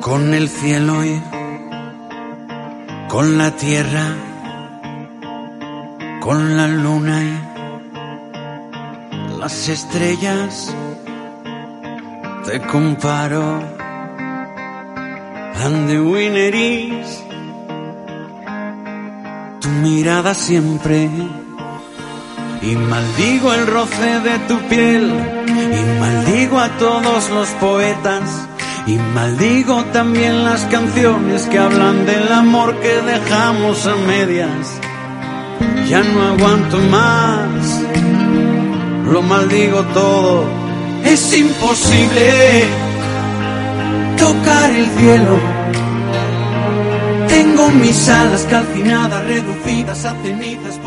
con el cielo y con la tierra, con la luna y las estrellas. Te comparo and the tu mirada siempre y maldigo el roce de tu piel y maldigo a todos los poetas y maldigo también las canciones que hablan del amor que dejamos a medias. Ya no aguanto más, lo maldigo todo. Es imposible tocar el cielo. Tengo mis alas calcinadas, reducidas a cenizas.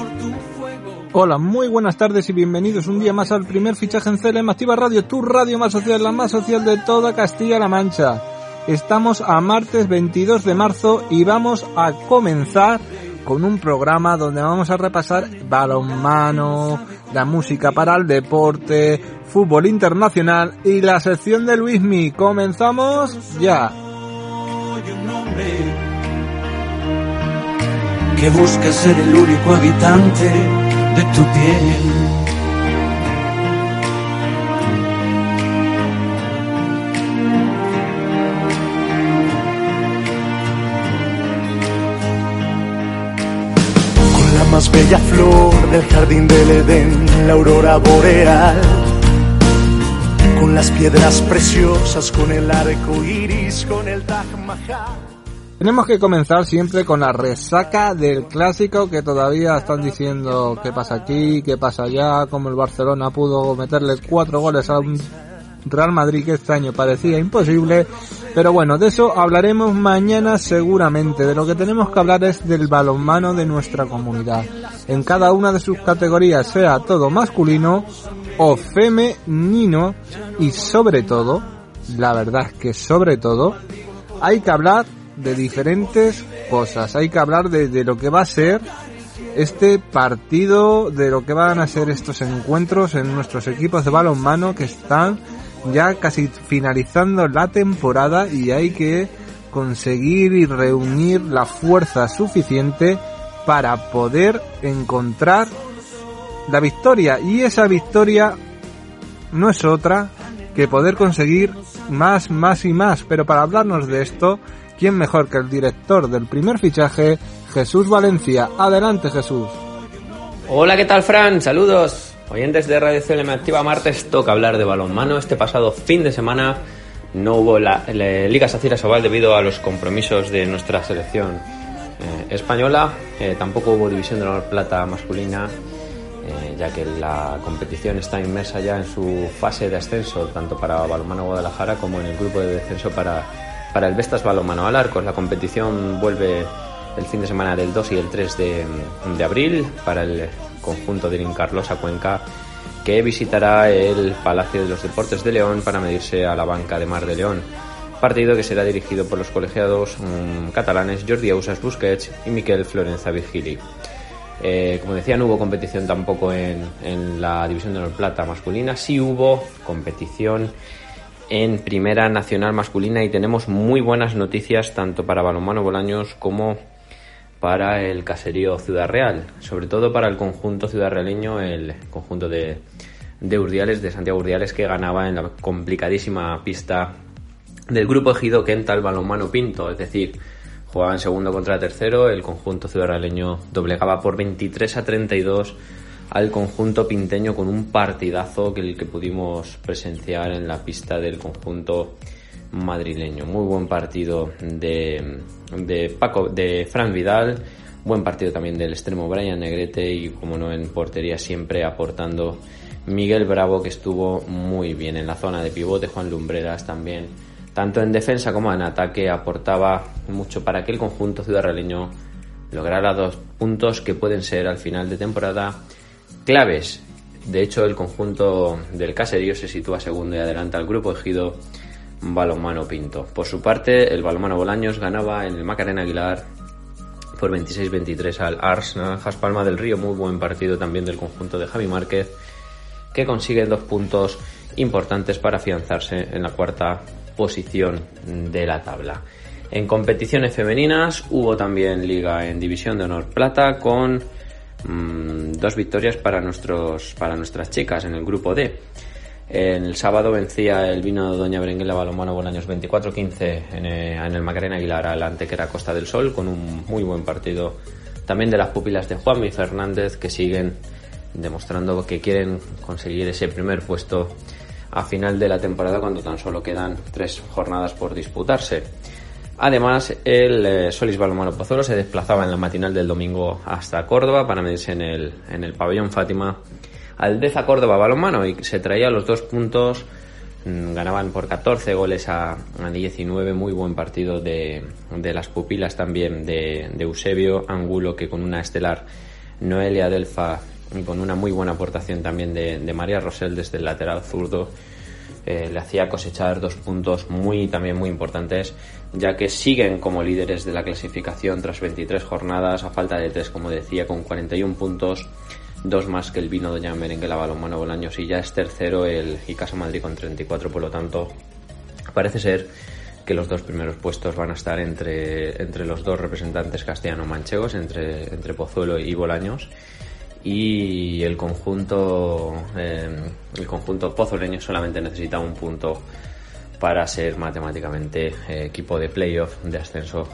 Hola, muy buenas tardes y bienvenidos un día más al primer fichaje en CLM Activa Radio, tu radio más social, la más social de toda Castilla-La Mancha. Estamos a martes 22 de marzo y vamos a comenzar con un programa donde vamos a repasar balonmano, la música para el deporte, fútbol internacional y la sección de Luismi. Comenzamos ya. Que busca ser el único habitante de tu piel. Con la más bella flor del jardín del Edén, la aurora boreal. Con las piedras preciosas, con el arco iris, con el Taj Mahal. Tenemos que comenzar siempre con la resaca del clásico que todavía están diciendo qué pasa aquí, qué pasa allá, como el Barcelona pudo meterle cuatro goles a un Real Madrid que este año parecía imposible. Pero bueno, de eso hablaremos mañana seguramente. De lo que tenemos que hablar es del balonmano de nuestra comunidad. En cada una de sus categorías, sea todo masculino o femenino y sobre todo, la verdad es que sobre todo, hay que hablar de diferentes cosas. Hay que hablar de, lo que va a ser este partido, de lo que van a ser estos encuentros en nuestros equipos de balonmano que están ya casi finalizando la temporada y hay que conseguir y reunir la fuerza suficiente para poder encontrar la victoria. Y esa victoria no es otra que poder conseguir más, más y más. Pero para hablarnos de esto, ¿quién mejor que el director del primer fichaje, Jesús Valencia? Adelante Jesús. Hola, ¿qué tal Fran? Saludos. Oyentes de Radio CLM Activa Martes toca hablar de balonmano. Este pasado fin de semana no hubo la, la Liga Sacira Sobal debido a los compromisos de nuestra selección eh, española. Eh, tampoco hubo División de Honor Plata masculina, eh, ya que la competición está inmersa ya en su fase de ascenso, tanto para Balonmano Guadalajara como en el grupo de descenso para, para el Vestas Balonmano al Arcos. La competición vuelve el fin de semana del 2 y el 3 de, de abril para el conjunto de Carlos a Cuenca que visitará el Palacio de los Deportes de León para medirse a la banca de Mar de León. Partido que será dirigido por los colegiados mmm, catalanes Jordi Ausas Busquets y Miquel Florenza Virgili. Eh, como decía, no hubo competición tampoco en, en la División de Honor Plata masculina, sí hubo competición en Primera Nacional masculina y tenemos muy buenas noticias tanto para Balonmano Bolaños como para el caserío Ciudad Real, sobre todo para el conjunto ciudad realeño, el conjunto de, de Urdiales, de Santiago Urdiales, que ganaba en la complicadísima pista del grupo ejido Kenta el balonmano Pinto, es decir, jugaba en segundo contra tercero, el conjunto ciudad realeño doblegaba por 23 a 32 al conjunto pinteño con un partidazo que el que pudimos presenciar en la pista del conjunto madrileño. Muy buen partido de, de Paco, de Fran Vidal, buen partido también del extremo Brian Negrete y como no en portería siempre aportando Miguel Bravo que estuvo muy bien en la zona de pivote, Juan Lumbreras también, tanto en defensa como en ataque aportaba mucho para que el conjunto ciudadraleño lograra dos puntos que pueden ser al final de temporada claves. De hecho, el conjunto del caserío se sitúa segundo y adelanta al grupo ejido Balonmano Pinto. Por su parte, el Balonmano Bolaños ganaba en el Macarena Aguilar por 26-23 al Ars Naranjas Palma del Río. Muy buen partido también del conjunto de Javi Márquez, que consigue dos puntos importantes para afianzarse en la cuarta posición de la tabla. En competiciones femeninas hubo también liga en División de Honor Plata con mm, dos victorias para, nuestros, para nuestras chicas en el grupo D. El sábado vencía el vino de Doña Berenguela Balomano Bolaños 24-15 en, en, el Macarena Aguilar al Antequera Costa del Sol con un muy buen partido también de las pupilas de Juanmi Fernández que siguen demostrando que quieren conseguir ese primer puesto a final de la temporada cuando tan solo quedan tres jornadas por disputarse. Además, el eh, Solis Balomano Pozuelo se desplazaba en la matinal del domingo hasta Córdoba para medirse en el, en el pabellón Fátima al Deza Córdoba Balomano y se traía los dos puntos. Mm, ganaban por 14 goles a, a 19. Muy buen partido de, de las pupilas también de, de, Eusebio Angulo, que con una estelar Noelia Delfa y con una muy buena aportación también de, de María Rosel desde el lateral zurdo. Eh, le hacía cosechar dos puntos muy también muy importantes ya que siguen como líderes de la clasificación tras 23 jornadas a falta de 3 como decía con 41 puntos dos más que el vino Doña Merengue la Balonmano Bolaños y ya es tercero el Icasa Madrid con 34, por lo tanto parece ser que los dos primeros puestos van a estar entre, entre los dos representantes castellano-manchegos, entre, entre Pozuelo y Bolaños y el conjunto eh, el conjunto pozoleño solamente necesita un punto para ser matemáticamente eh, equipo de playoff de ascenso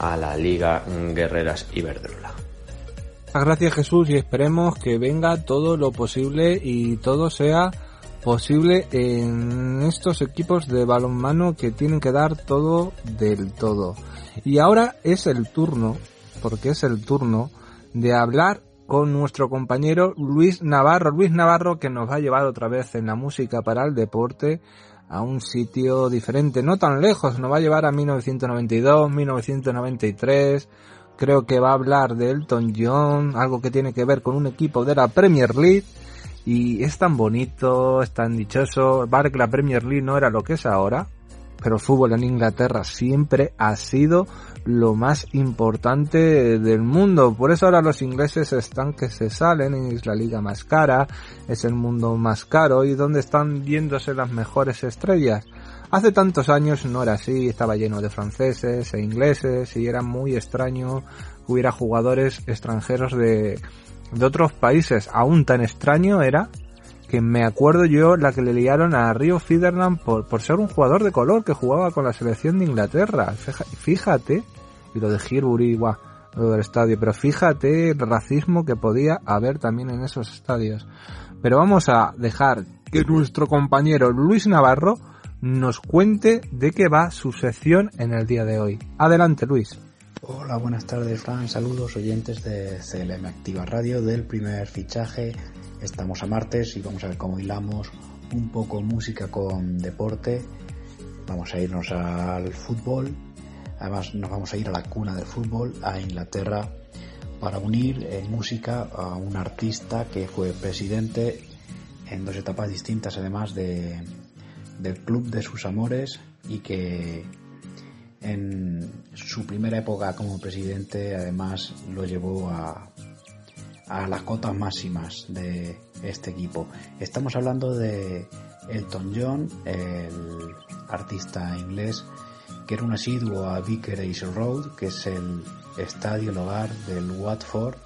a la Liga Guerreras Iberdrola. Gracias Jesús y esperemos que venga todo lo posible y todo sea posible en estos equipos de balonmano que tienen que dar todo del todo. Y ahora es el turno, porque es el turno de hablar con nuestro compañero Luis Navarro. Luis Navarro que nos va a llevar otra vez en la música para el deporte a un sitio diferente, no tan lejos, nos va a llevar a 1992, 1993, creo que va a hablar de Elton John, algo que tiene que ver con un equipo de la Premier League. Y es tan bonito, es tan dichoso. Vale que la Premier League no era lo que es ahora, pero el fútbol en Inglaterra siempre ha sido lo más importante del mundo. Por eso ahora los ingleses están que se salen, es la liga más cara, es el mundo más caro y donde están viéndose las mejores estrellas. Hace tantos años no era así, estaba lleno de franceses e ingleses y era muy extraño que hubiera jugadores extranjeros de, de otros países. Aún tan extraño era que me acuerdo yo la que le liaron a Rio Fiderland por, por ser un jugador de color que jugaba con la selección de Inglaterra. Fíjate, y lo de Hirbury, guau, lo del estadio, pero fíjate el racismo que podía haber también en esos estadios. Pero vamos a dejar que nuestro compañero Luis Navarro nos cuente de qué va su sección en el día de hoy. Adelante, Luis. Hola, buenas tardes, Fran. Saludos oyentes de CLM Activa Radio del primer fichaje. Estamos a martes y vamos a ver cómo hilamos un poco música con deporte. Vamos a irnos al fútbol. Además, nos vamos a ir a la cuna del fútbol, a Inglaterra, para unir en música a un artista que fue presidente en dos etapas distintas, además de del club de sus amores y que en su primera época como presidente además lo llevó a, a las cotas máximas de este equipo. Estamos hablando de Elton John, el artista inglés que era un asiduo a Vicarage Road, que es el estadio, el hogar del Watford,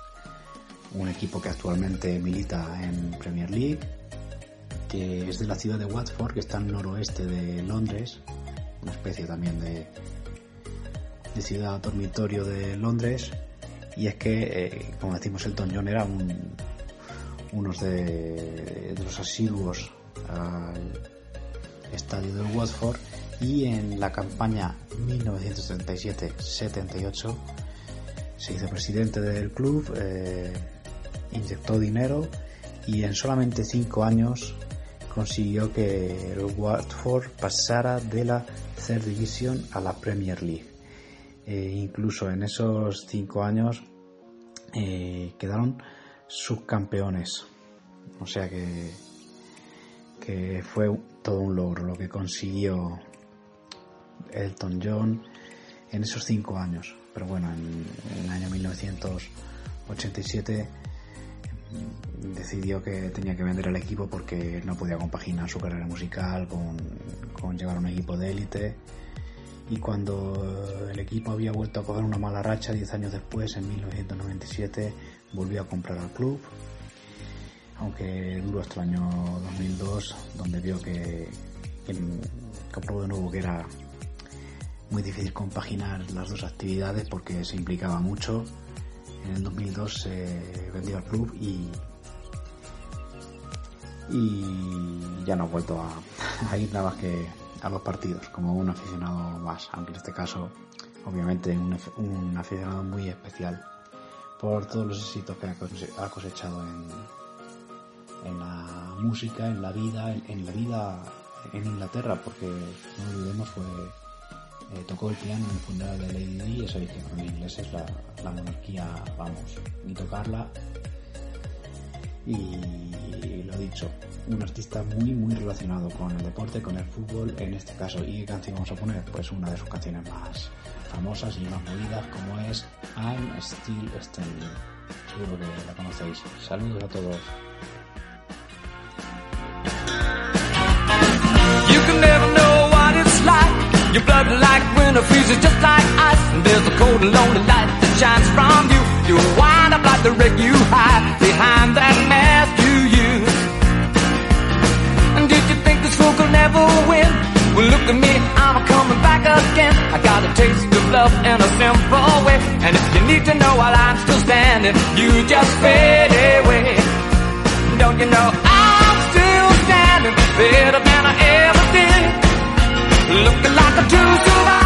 un equipo que actualmente milita en Premier League que es de la ciudad de Watford, que está al noroeste de Londres, una especie también de, de ciudad dormitorio de Londres. Y es que, eh, como decimos, Elton John era un, uno de, de los asiduos al estadio del Watford y en la campaña 1977-78 se hizo presidente del club, eh, inyectó dinero y en solamente cinco años consiguió que el Watford pasara de la Third Division a la Premier League. E incluso en esos cinco años eh, quedaron subcampeones. O sea que, que fue todo un logro lo que consiguió Elton John en esos cinco años. Pero bueno, en, en el año 1987 decidió que tenía que vender el equipo porque no podía compaginar su carrera musical con, con llevar un equipo de élite. Y cuando el equipo había vuelto a coger una mala racha 10 años después, en 1997, volvió a comprar al club. Aunque duró hasta el año 2002, donde vio que, que comprobó de nuevo que era muy difícil compaginar las dos actividades porque se implicaba mucho. En el 2002 se vendió al club y, y ya no ha vuelto a, ir nada más que a los partidos como un aficionado más, aunque en este caso obviamente un, aficionado muy especial por todos los éxitos que ha cosechado en, en la música, en la vida, en, la vida en Inglaterra, porque no olvidemos fue eh, tocó el piano en el funeral de Lady Di, eso dice, en inglés es la, la monarquía, vamos, ni tocarla. Y dicho, un artista muy muy relacionado con el deporte, con el fútbol en este caso. ¿Y canción vamos a poner? Pues una de sus canciones más famosas y más movidas como es I'm Still Standing. Seguro que la conocéis. Saludos a todos. Like. Just like. And cold light that shines you. You like the you hide behind that At me, I'm coming back again. I got a taste of love in a simple way. And if you need to know while I'm still standing, you just fade away. Don't you know I'm still standing better than I ever did? Looking like a true survivor,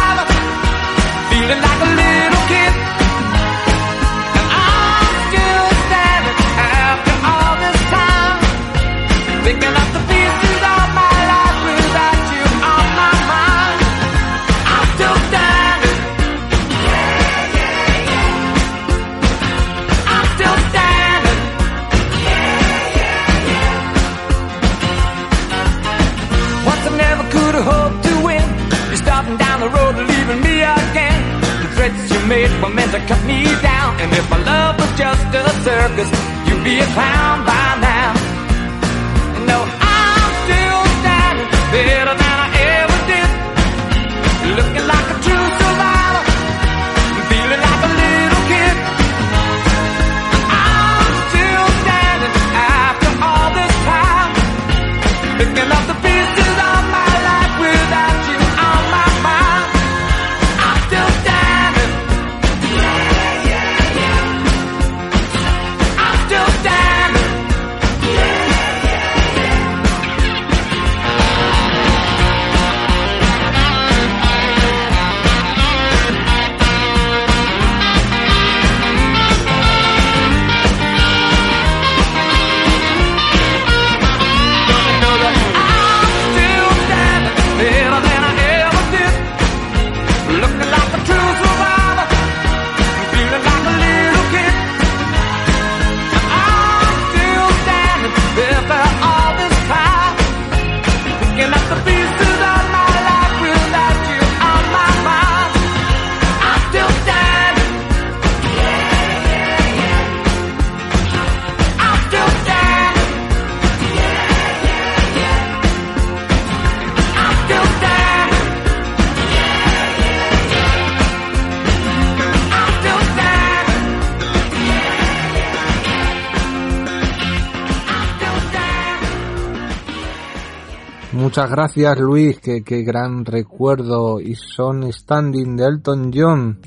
Muchas gracias Luis, qué, gran recuerdo y son standing de Elton John.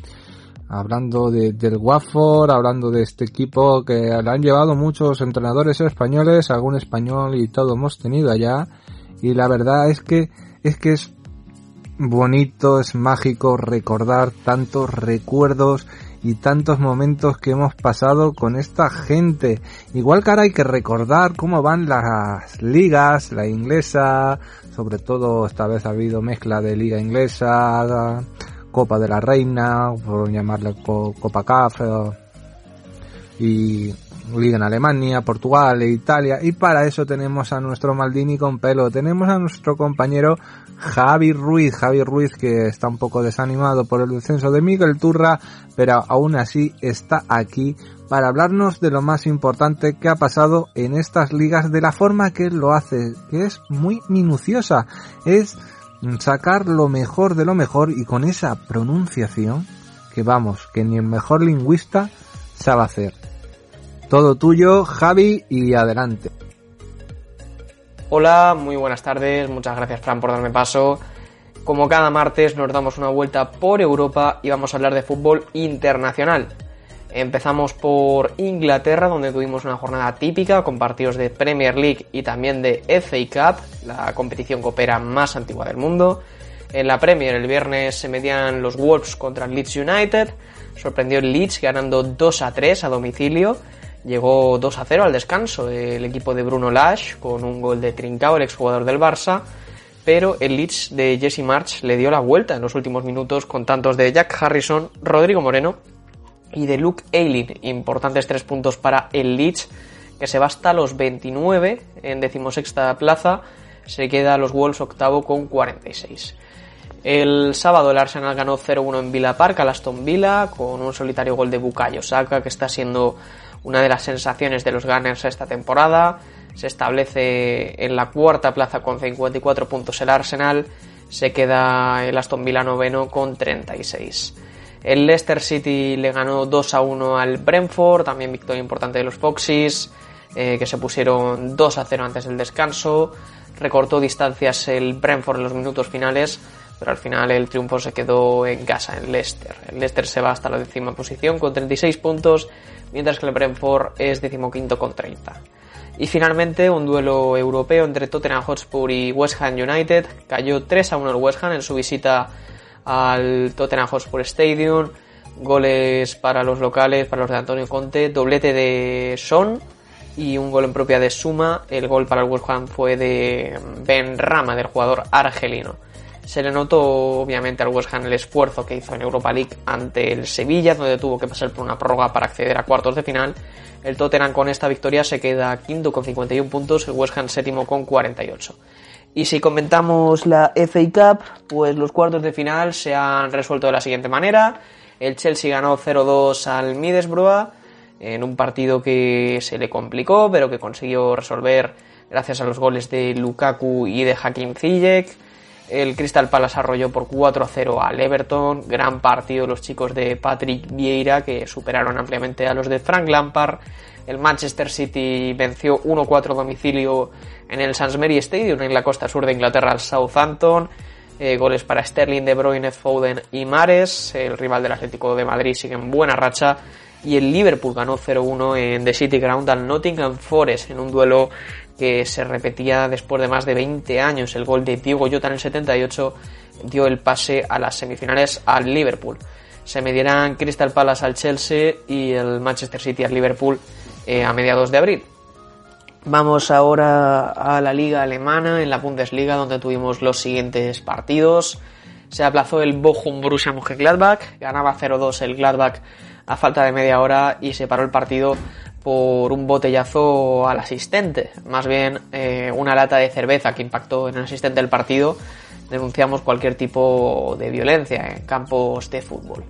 Hablando de, del Watford, hablando de este equipo que le han llevado muchos entrenadores españoles, algún español y todo hemos tenido allá. Y la verdad es que, es que es bonito, es mágico recordar tantos recuerdos y tantos momentos que hemos pasado con esta gente. Igual que ahora hay que recordar cómo van las ligas, la inglesa, sobre todo esta vez ha habido mezcla de liga inglesa, Copa de la Reina, por llamarle co- Copa CAF, eh, y liga en Alemania, Portugal e Italia. Y para eso tenemos a nuestro Maldini con pelo, tenemos a nuestro compañero Javi Ruiz, Javi Ruiz que está un poco desanimado por el descenso de Miguel Turra, pero aún así está aquí para hablarnos de lo más importante que ha pasado en estas ligas de la forma que lo hace, que es muy minuciosa, es sacar lo mejor de lo mejor y con esa pronunciación que vamos, que ni el mejor lingüista sabe hacer. Todo tuyo, Javi, y adelante. Hola, muy buenas tardes, muchas gracias Fran por darme paso. Como cada martes nos damos una vuelta por Europa y vamos a hablar de fútbol internacional. Empezamos por Inglaterra, donde tuvimos una jornada típica con partidos de Premier League y también de FA Cup, la competición coopera más antigua del mundo. En la Premier el viernes se medían los Wolves contra Leeds United. Sorprendió el Leeds ganando 2 a 3 a domicilio. Llegó 2 a 0 al descanso el equipo de Bruno Lash con un gol de Trincao, el exjugador del Barça. Pero el Leeds de Jesse March le dio la vuelta en los últimos minutos con tantos de Jack Harrison, Rodrigo Moreno y de Luke Ayling. Importantes tres puntos para el Leeds que se va hasta los 29 en decimosexta plaza. Se queda a los Wolves octavo con 46. El sábado el Arsenal ganó 0-1 en Villa Park al Aston Villa con un solitario gol de Bukayo Saka que está siendo una de las sensaciones de los Gunners esta temporada. Se establece en la cuarta plaza con 54 puntos el Arsenal. Se queda el Aston Villa noveno con 36. El Leicester City le ganó 2 a 1 al Brentford, también victoria importante de los Foxes, eh, que se pusieron 2 a 0 antes del descanso. Recortó distancias el Brentford en los minutos finales, pero al final el triunfo se quedó en casa, en Leicester. El Leicester se va hasta la décima posición con 36 puntos mientras que el Brentford es decimoquinto con 30. Y finalmente un duelo europeo entre Tottenham Hotspur y West Ham United. Cayó 3 a 1 el West Ham en su visita al Tottenham Hotspur Stadium. Goles para los locales, para los de Antonio Conte. Doblete de Son y un gol en propia de Suma. El gol para el West Ham fue de Ben Rama, del jugador argelino. Se le notó obviamente al West Ham el esfuerzo que hizo en Europa League ante el Sevilla, donde tuvo que pasar por una prórroga para acceder a cuartos de final. El Tottenham con esta victoria se queda quinto con 51 puntos, el West Ham séptimo con 48. Y si comentamos la FA Cup, pues los cuartos de final se han resuelto de la siguiente manera. El Chelsea ganó 0-2 al Middlesbrough en un partido que se le complicó, pero que consiguió resolver gracias a los goles de Lukaku y de Hakim Ziyech. El Crystal Palace arrolló por 4-0 al Everton. Gran partido los chicos de Patrick Vieira que superaron ampliamente a los de Frank Lampard. El Manchester City venció 1-4 domicilio en el Sansbury Stadium en la costa sur de Inglaterra al Southampton. Eh, goles para Sterling, De Bruyne, Foden y Mares. El rival del Atlético de Madrid sigue en buena racha. Y el Liverpool ganó 0-1 en The City Ground al Nottingham Forest en un duelo que se repetía después de más de 20 años. El gol de Diego Jota en el 78 dio el pase a las semifinales al Liverpool. Se medieran Crystal Palace al Chelsea y el Manchester City al Liverpool eh, a mediados de abril. Vamos ahora a la liga alemana, en la Bundesliga, donde tuvimos los siguientes partidos. Se aplazó el Bochum Borussia Mönchengladbach, ganaba 0-2 el Gladbach a falta de media hora y se paró el partido por un botellazo al asistente, más bien eh, una lata de cerveza que impactó en el asistente del partido. Denunciamos cualquier tipo de violencia en campos de fútbol.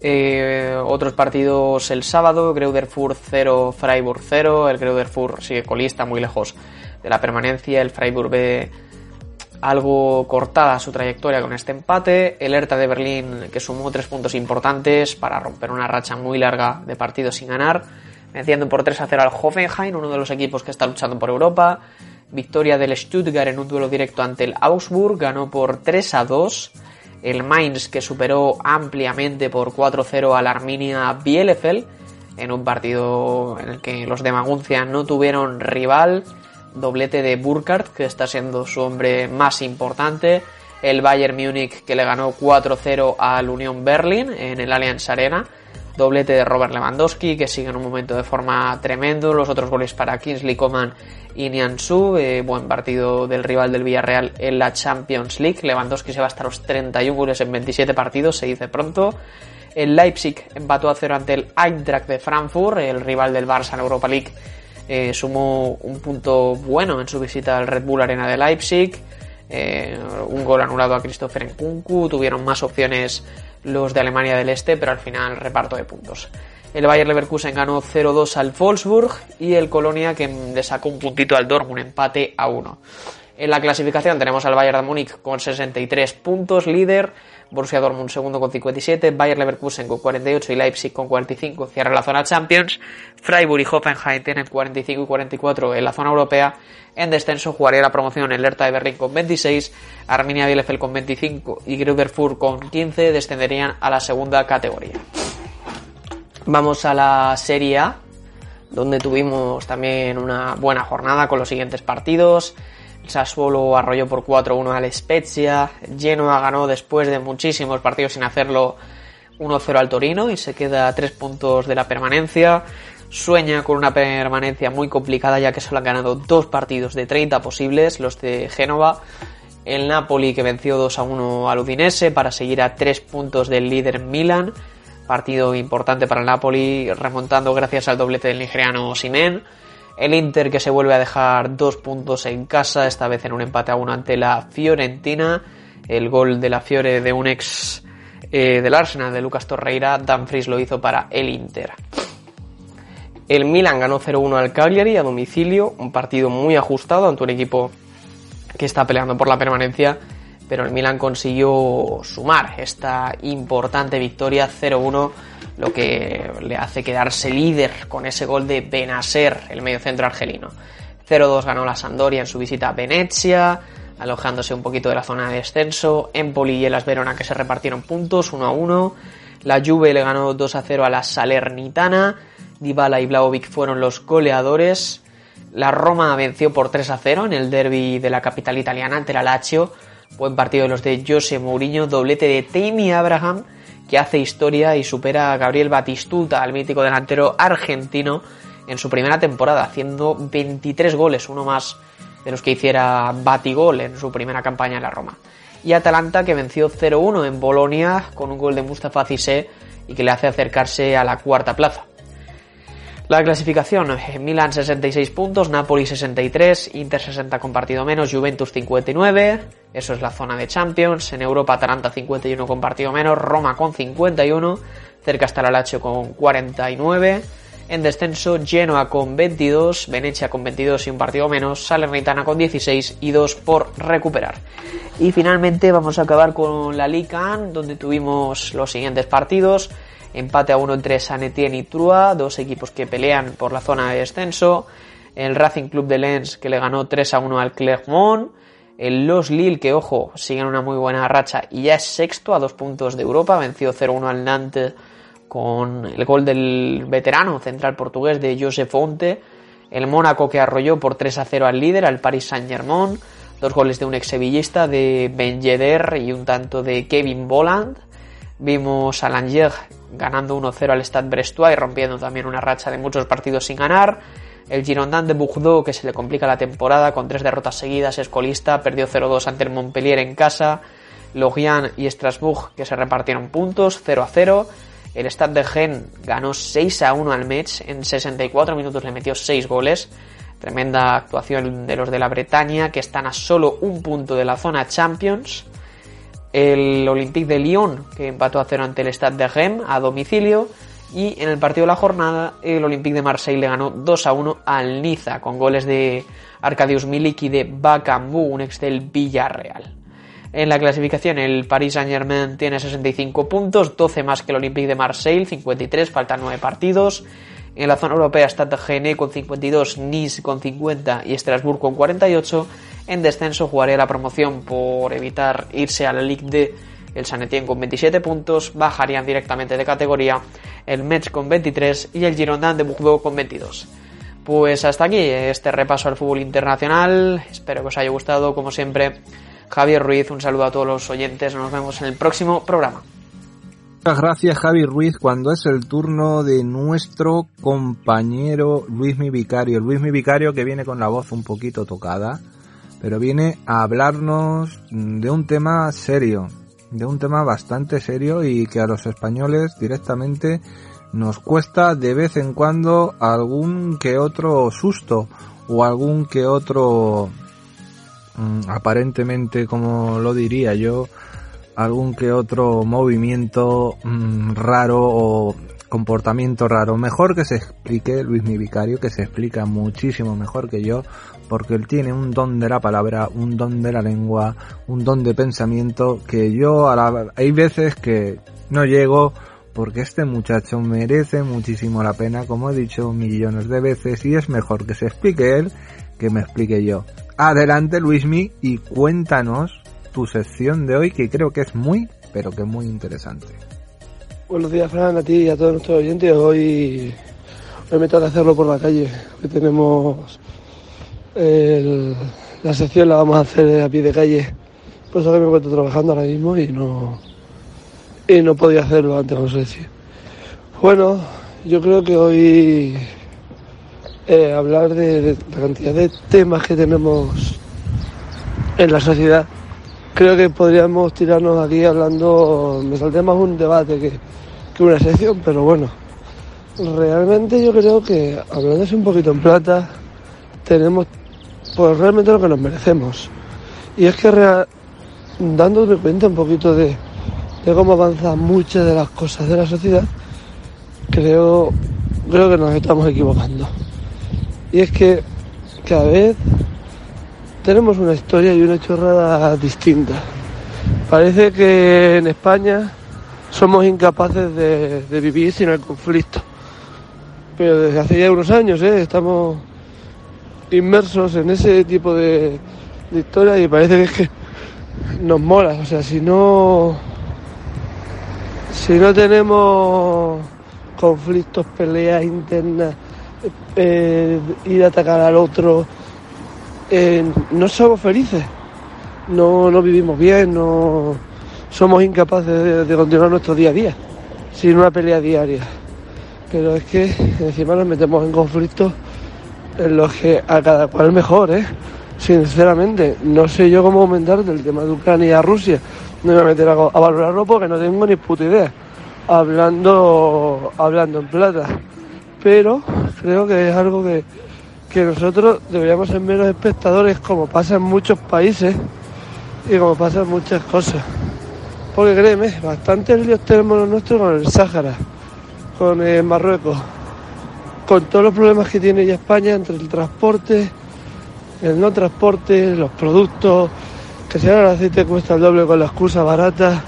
Eh, otros partidos el sábado, Greuderfurt 0, Freiburg 0. El Greuderfurt sigue colista muy lejos de la permanencia. El Freiburg ve algo cortada su trayectoria con este empate. El Hertha de Berlín que sumó tres puntos importantes para romper una racha muy larga de partidos sin ganar venciendo por 3 a 0 al Hoffenheim, uno de los equipos que está luchando por Europa. Victoria del Stuttgart en un duelo directo ante el Augsburg, ganó por 3 a 2. El Mainz que superó ampliamente por 4-0 al Arminia Bielefeld en un partido en el que los de Maguncia no tuvieron rival. Doblete de Burkhardt, que está siendo su hombre más importante. El Bayern Múnich que le ganó 4-0 al Union Berlin en el Allianz Arena doblete de Robert Lewandowski, que sigue en un momento de forma tremendo, los otros goles para Kingsley Coman y Nianzú, eh, buen partido del rival del Villarreal en la Champions League, Lewandowski se va hasta los 31 goles en 27 partidos, se dice pronto, el Leipzig empató a cero ante el Eintracht de Frankfurt, el rival del Barça en Europa League, eh, sumó un punto bueno en su visita al Red Bull Arena de Leipzig, eh, un gol anulado a Christopher Nkunku, tuvieron más opciones los de Alemania del Este, pero al final reparto de puntos. El Bayer Leverkusen ganó 0-2 al Wolfsburg y el Colonia que le sacó un puntito al Dortmund, empate a 1. En la clasificación tenemos al Bayern de Múnich con 63 puntos, líder, Borussia Dortmund segundo con 57, Bayer Leverkusen con 48 y Leipzig con 45 cierra la zona Champions, Freiburg y Hoffenheim tienen 45 y 44 en la zona europea, en descenso jugaría la promoción el Hertha de Berlín con 26, Arminia Bielefeld con 25 y Gruderfurt con 15 descenderían a la segunda categoría. Vamos a la Serie A, donde tuvimos también una buena jornada con los siguientes partidos. Sassuolo arrolló por 4-1 al Spezia. Genoa ganó después de muchísimos partidos sin hacerlo 1-0 al Torino y se queda a 3 puntos de la permanencia. Sueña con una permanencia muy complicada ya que solo han ganado dos partidos de 30 posibles, los de Génova. El Napoli que venció 2-1 al Udinese para seguir a 3 puntos del líder Milan Partido importante para el Napoli, remontando gracias al doblete del nigeriano Simen. El Inter que se vuelve a dejar dos puntos en casa, esta vez en un empate a uno ante la Fiorentina. El gol de la Fiore de un ex eh, del Arsenal de Lucas Torreira, Danfries lo hizo para el Inter. El Milan ganó 0-1 al Cagliari a domicilio, un partido muy ajustado ante un equipo que está peleando por la permanencia pero el Milan consiguió sumar esta importante victoria 0-1, lo que le hace quedarse líder con ese gol de Benaser, el mediocentro argelino. 0-2 ganó la Sandoria en su visita a Venecia, alojándose un poquito de la zona de descenso. Empoli y el Verona que se repartieron puntos 1-1. La Juve le ganó 2-0 a la Salernitana. Dybala y Vlaovic fueron los goleadores. La Roma venció por 3-0 en el derby de la capital italiana ante la Lazio Buen partido de los de José Mourinho, doblete de Tammy Abraham, que hace historia y supera a Gabriel Batistuta, al mítico delantero argentino, en su primera temporada, haciendo 23 goles, uno más de los que hiciera Batigol en su primera campaña en la Roma. Y Atalanta que venció 0-1 en Bolonia con un gol de Mustafa Cissé y que le hace acercarse a la cuarta plaza. La clasificación, eh, Milan 66 puntos, Napoli 63, Inter 60 con partido menos, Juventus 59, eso es la zona de Champions, en Europa Atalanta 51 con partido menos, Roma con 51, cerca está la con 49, en descenso Genoa con 22, Venecia con 22 y un partido menos, Salernitana con 16 y 2 por recuperar. Y finalmente vamos a acabar con la Liga donde tuvimos los siguientes partidos. Empate a uno entre San Etienne y Trua, dos equipos que pelean por la zona de descenso. El Racing Club de Lens que le ganó 3 a 1 al Clermont. El Los Lille que, ojo, siguen una muy buena racha y ya es sexto a dos puntos de Europa. Venció 0-1 al Nantes con el gol del veterano central portugués de Joseph Fonte. El Mónaco que arrolló por 3 a 0 al líder, al Paris Saint-Germain. Dos goles de un ex sevillista de Ben y un tanto de Kevin Boland. Vimos a Langer ganando 1-0 al Stade Brestois y rompiendo también una racha de muchos partidos sin ganar. El Girondin de Bordeaux, que se le complica la temporada con tres derrotas seguidas, es colista, perdió 0-2 ante el Montpellier en casa. Lorient y Strasbourg, que se repartieron puntos, 0-0. El Stade de Gen ganó 6-1 al Metz, en 64 minutos le metió 6 goles. Tremenda actuación de los de la Bretaña, que están a solo un punto de la zona Champions el Olympique de Lyon, que empató a cero ante el Stade de Rennes a domicilio. Y en el partido de la jornada, el Olympique de Marseille le ganó 2 a 1 al Niza, con goles de Arkadiusz Milik y de Bakambu, un ex del Villarreal. En la clasificación, el Paris Saint-Germain tiene 65 puntos, 12 más que el Olympique de Marseille, 53, faltan 9 partidos. En la zona europea está Gene con 52, Nice con 50 y Estrasburgo con 48. En descenso jugaría la promoción por evitar irse a la Ligue D el San Etienne con 27 puntos, bajarían directamente de categoría el Metz con 23 y el Girondin de Bordeaux con 22. Pues hasta aquí este repaso al fútbol internacional, espero que os haya gustado, como siempre, Javier Ruiz, un saludo a todos los oyentes, nos vemos en el próximo programa. Muchas gracias Javi Ruiz cuando es el turno de nuestro compañero Luis Mi Vicario. Luis Mi Vicario que viene con la voz un poquito tocada pero viene a hablarnos de un tema serio, de un tema bastante serio y que a los españoles directamente nos cuesta de vez en cuando algún que otro susto o algún que otro mm, aparentemente, como lo diría yo, algún que otro movimiento mm, raro o comportamiento raro. Mejor que se explique Luis mi vicario, que se explica muchísimo mejor que yo, porque él tiene un don de la palabra, un don de la lengua, un don de pensamiento que yo a la... hay veces que no llego porque este muchacho merece muchísimo la pena, como he dicho millones de veces, y es mejor que se explique él que me explique yo. Adelante Luismi y cuéntanos tu sección de hoy que creo que es muy, pero que muy interesante. Buenos días, Fran, a ti y a todos nuestros oyentes. Hoy, hoy me toca hacerlo por la calle. Hoy tenemos la sección, la vamos a hacer a pie de calle. Por eso que me encuentro trabajando ahora mismo y no, y no podía hacerlo antes, vamos a decir. Bueno, yo creo que hoy eh, hablar de la cantidad de temas que tenemos en la sociedad creo que podríamos tirarnos aquí hablando, me saldría más un debate que, que una sección, pero bueno, realmente yo creo que hablándose un poquito en plata, tenemos pues realmente lo que nos merecemos. Y es que rea- dándome cuenta un poquito de, de cómo avanzan muchas de las cosas de la sociedad, creo, creo que nos estamos equivocando. Y es que cada vez tenemos una historia y una chorrada distinta. Parece que en España somos incapaces de, vivir sin el conflicto. Pero desde hace ya unos años ¿eh? estamos inmersos en ese tipo de, de historia y parece que es que nos mola. O sea, si no, si no tenemos conflictos, peleas internas, eh, ir a atacar al otro, eh, no somos felices, no, no vivimos bien, no somos incapaces de, continuar nuestro día a día sin una pelea diaria. Pero es que encima nos metemos en conflictos en los que a cada cual mejor, ¿eh? Sinceramente, no sé yo cómo aumentar del tema de Ucrania a Rusia. No me voy a meter a, a valorarlo porque no tengo ni puta idea. Hablando, hablando en plata. Pero creo que es algo que, que nosotros deberíamos ser menos espectadores como pasa en muchos países y como pasa en muchas cosas. Porque créeme, bastantes líos tenemos los nuestros con el Sáhara, con eh, Marruecos, con todos los problemas que tiene ya España entre el transporte, el no transporte, los productos, que si ahora el aceite cuesta el doble con la excusa barata,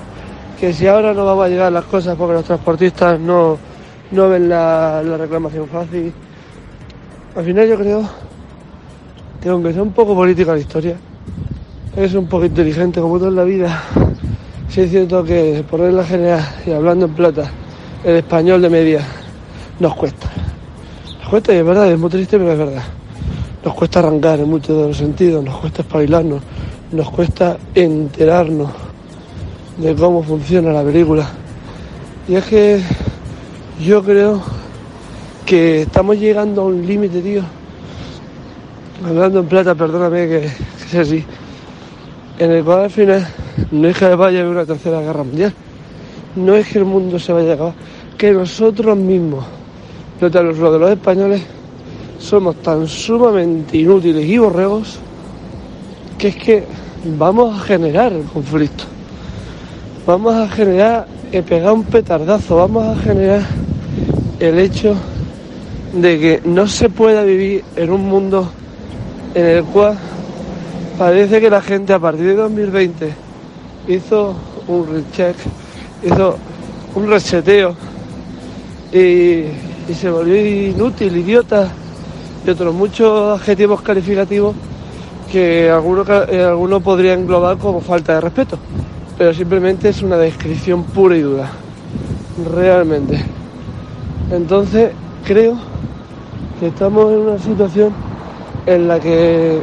que si ahora no vamos a llegar las cosas porque los transportistas no, no ven la, la reclamación fácil. Al final yo creo que aunque sea un poco política la historia, es un poco inteligente como todo en la vida. Sí es cierto que por regla general y hablando en plata, el español de media nos cuesta. Nos cuesta y es verdad, es muy triste, pero es verdad. Nos cuesta arrancar en muchos de los sentidos, nos cuesta espabilarnos, nos cuesta enterarnos de cómo funciona la película. Y es que yo creo que estamos llegando a un límite, tío. Hablando en plata, perdóname que, que sea así. En el cual al final no es que vaya a haber una tercera guerra mundial. No es que el mundo se vaya a acabar. Que nosotros mismos, los de los, los españoles, somos tan sumamente inútiles y borregos que es que vamos a generar el conflicto. Vamos a generar, pegar un petardazo, vamos a generar el hecho de que no se pueda vivir en un mundo en el cual parece que la gente a partir de 2020 hizo un recheck, hizo un reseteo y, se volvió inútil, idiota y otros muchos adjetivos calificativos que algunos, eh, algunos podrían englobar como falta de respeto, pero simplemente es una descripción pura y dura, realmente. Entonces creo que estamos en una situación en la que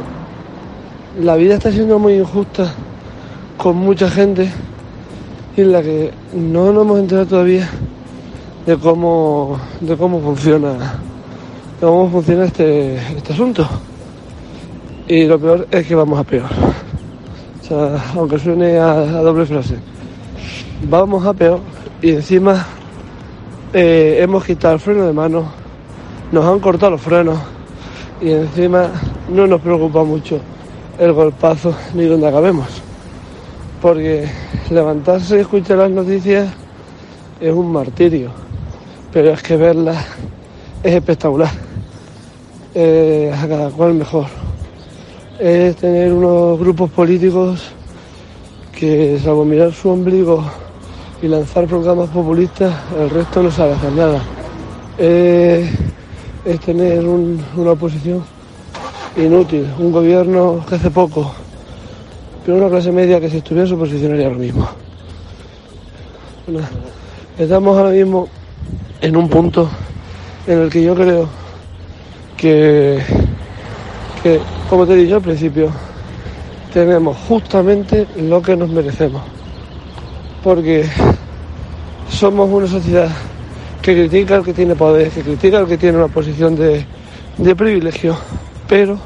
la vida está siendo muy injusta con mucha gente y en la que no nos hemos enterado todavía de cómo de cómo funciona de cómo funciona este, este asunto. Y lo peor es que vamos a peor. O sea aunque suene a, doble frase. Vamos a peor y encima eh, hemos quitado el freno de mano nos han cortado los frenos y encima no nos preocupa mucho el golpazo ni donde acabemos. Porque levantarse y escuchar las noticias es un martirio, pero es que verlas es espectacular. Eh, a cada cual mejor. Es tener unos grupos políticos que, salvo mirar su ombligo y lanzar programas populistas, el resto no sabe hacer nada. Es tener un- una oposición inútil, un gobierno que hace poco, pero una clase media que si estuviera se posicionaría ahora mismo. Estamos ahora mismo en un punto en el que yo creo que, que como te he dicho al principio, tenemos justamente lo que nos merecemos. Porque somos una sociedad que critica al que tiene poder, que critica al que tiene una posición de, de privilegio, pero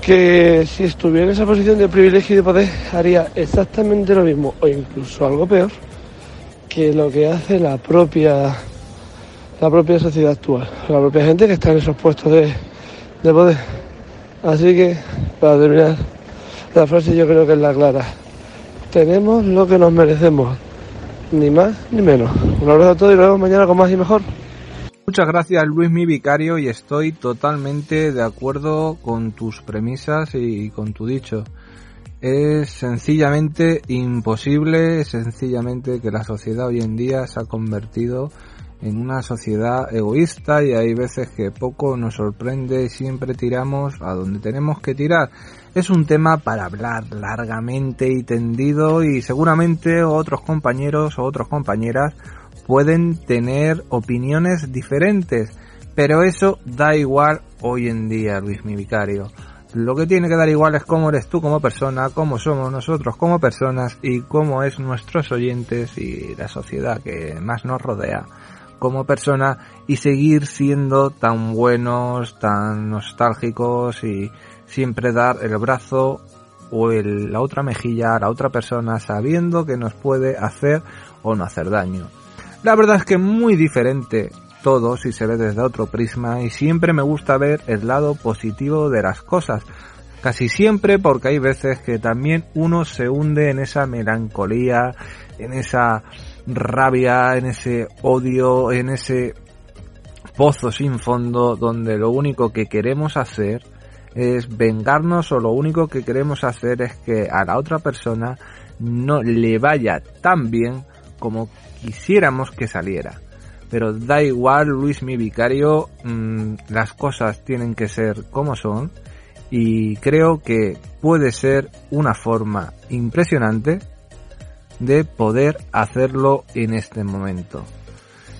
que si estuviera en esa posición de privilegio y de poder haría exactamente lo mismo o incluso algo peor que lo que hace la propia la propia sociedad actual, la propia gente que está en esos puestos de, de poder. Así que, para terminar, la frase yo creo que es la clara. Tenemos lo que nos merecemos, ni más ni menos. Un abrazo a todos y nos vemos mañana con más y mejor. Muchas gracias Luis mi vicario y estoy totalmente de acuerdo con tus premisas y con tu dicho. Es sencillamente imposible, sencillamente que la sociedad hoy en día se ha convertido en una sociedad egoísta y hay veces que poco nos sorprende y siempre tiramos a donde tenemos que tirar. Es un tema para hablar largamente y tendido y seguramente otros compañeros o otras compañeras pueden tener opiniones diferentes, pero eso da igual hoy en día, Luis mi vicario. Lo que tiene que dar igual es cómo eres tú como persona, cómo somos nosotros como personas y cómo es nuestros oyentes y la sociedad que más nos rodea como persona y seguir siendo tan buenos, tan nostálgicos y siempre dar el brazo o el- la otra mejilla a la otra persona sabiendo que nos puede hacer o no hacer daño. La verdad es que muy diferente todo si se ve desde otro prisma y siempre me gusta ver el lado positivo de las cosas. Casi siempre porque hay veces que también uno se hunde en esa melancolía, en esa rabia, en ese odio, en ese pozo sin fondo donde lo único que queremos hacer es vengarnos o lo único que queremos hacer es que a la otra persona no le vaya tan bien como quisiéramos que saliera. Pero da igual, Luis mi vicario, mm, las cosas tienen que ser como son y creo que puede ser una forma impresionante de poder hacerlo en este momento.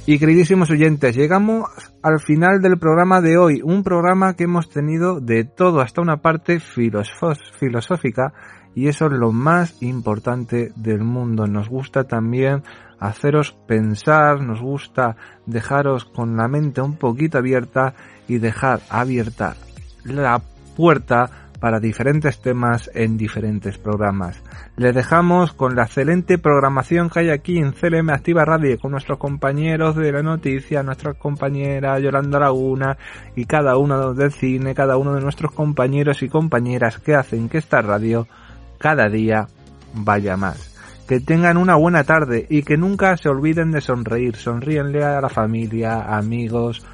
Y queridísimos oyentes, llegamos al final del programa de hoy, un programa que hemos tenido de todo hasta una parte filosófica y eso es lo más importante del mundo. Nos gusta también haceros pensar, nos gusta dejaros con la mente un poquito abierta y dejar abierta la puerta para diferentes temas en diferentes programas. Le dejamos con la excelente programación que hay aquí en CLM Activa Radio con nuestros compañeros de la noticia, nuestra compañera Yolanda Laguna y cada uno del cine, cada uno de nuestros compañeros y compañeras que hacen que esta radio cada día vaya más. Que tengan una buena tarde y que nunca se olviden de sonreír. Sonríenle a la familia, amigos,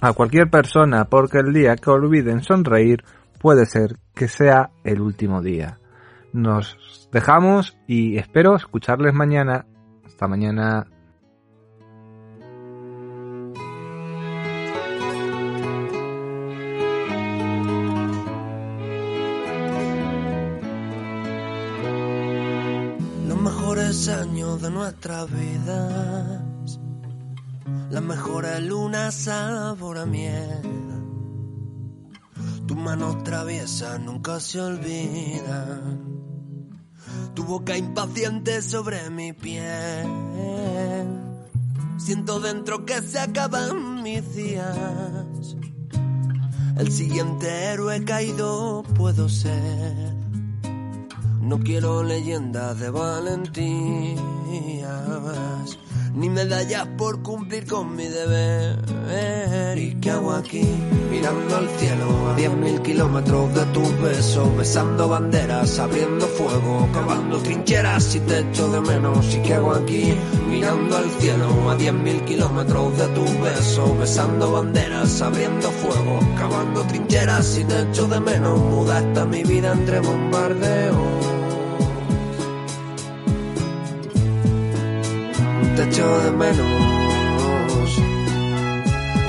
a cualquier persona, porque el día que olviden sonreír puede ser que sea el último día. Nos dejamos y espero escucharles mañana. Hasta mañana. Los mejores años de nuestras vidas, las mejores lunas sabor a miel. Tus manos traviesas nunca se olvidan. Tu boca impaciente sobre mi piel. Siento dentro que se acaban mis días. El siguiente héroe caído puedo ser. No quiero leyendas de valentías, ni medallas por cumplir con mi deber. ¿Y qué hago aquí? Mirando al cielo a diez mil kilómetros de tus besos, besando banderas, abriendo fuego, cavando trincheras y te echo de menos. ¿Y qué hago aquí? Mirando al cielo a diez mil kilómetros de tus besos, besando banderas, abriendo fuego, cavando trincheras y te echo de menos. Muda está mi vida entre bombardeos. Te echo de menos.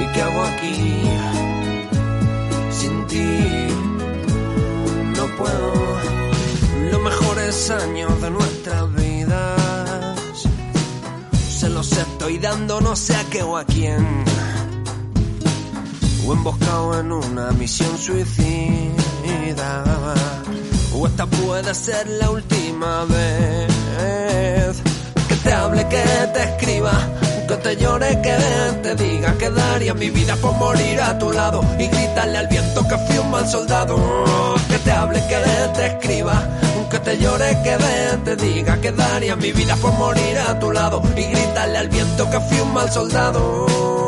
¿Y qué hago aquí? Sin ti no puedo. Los mejores años de nuestras vidas se los estoy dando no sé a qué o a quién. O emboscado en una misión suicida. O esta puede ser la última vez te hable, que te escriba, que te llore, que te diga que daría mi vida por morir a tu lado y gritarle al viento que fui un mal soldado. Que te hable, que te escriba, que te llore, que te diga que daría mi vida por morir a tu lado y gritarle al viento que fui un mal soldado.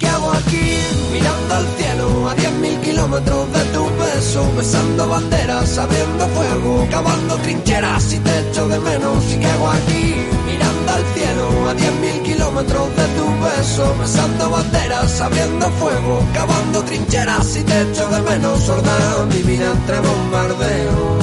¿Y qué hago aquí? Mirando al cielo a diez mil kilómetros de tu beso, besando banderas, abriendo fuego, cavando trincheras y te echo de menos. ¿Y qué hago aquí? Mirando al cielo a diez mil kilómetros de tu beso, besando banderas, abriendo fuego, cavando trincheras y te echo de menos. Sorda mi vida entre bombardeos.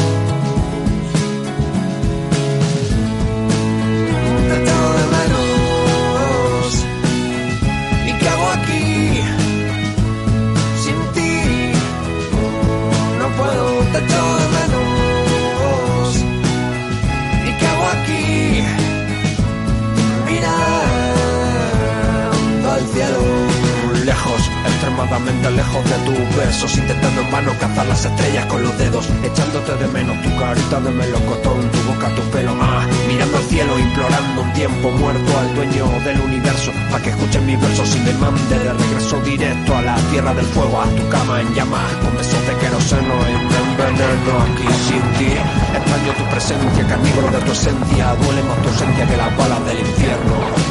Extremadamente lejos de tus besos, intentando en vano cazar las estrellas con los dedos, echándote de menos tu carita de melocotón, tu boca, tu pelo, ah, mirando al cielo, implorando un tiempo muerto al dueño del universo, para que escuchen mis versos y me mande de regreso directo a la tierra del fuego, a tu cama en llamas, con besos de queroseno y me enveneno aquí sin ti. Extraño tu presencia, carnívoro de tu esencia, duele más tu ausencia que las balas del infierno.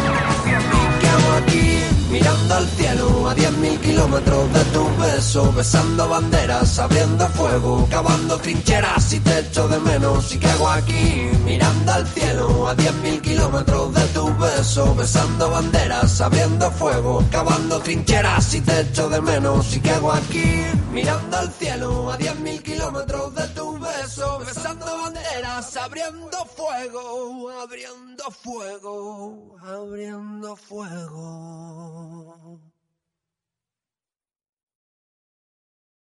Mirando al cielo a diez mil kilómetros de tu beso, besando banderas, abriendo fuego, cavando trincheras y te echo de menos. ¿Y qué hago aquí? Mirando al cielo a diez mil kilómetros de tu beso, besando banderas, abriendo fuego, cavando trincheras y te echo de menos. ¿Y qué hago aquí? Mirando al cielo a diez mil kilómetros de tu beso, besando banderas, abriendo fuego, abriendo fuego, abriendo fuego.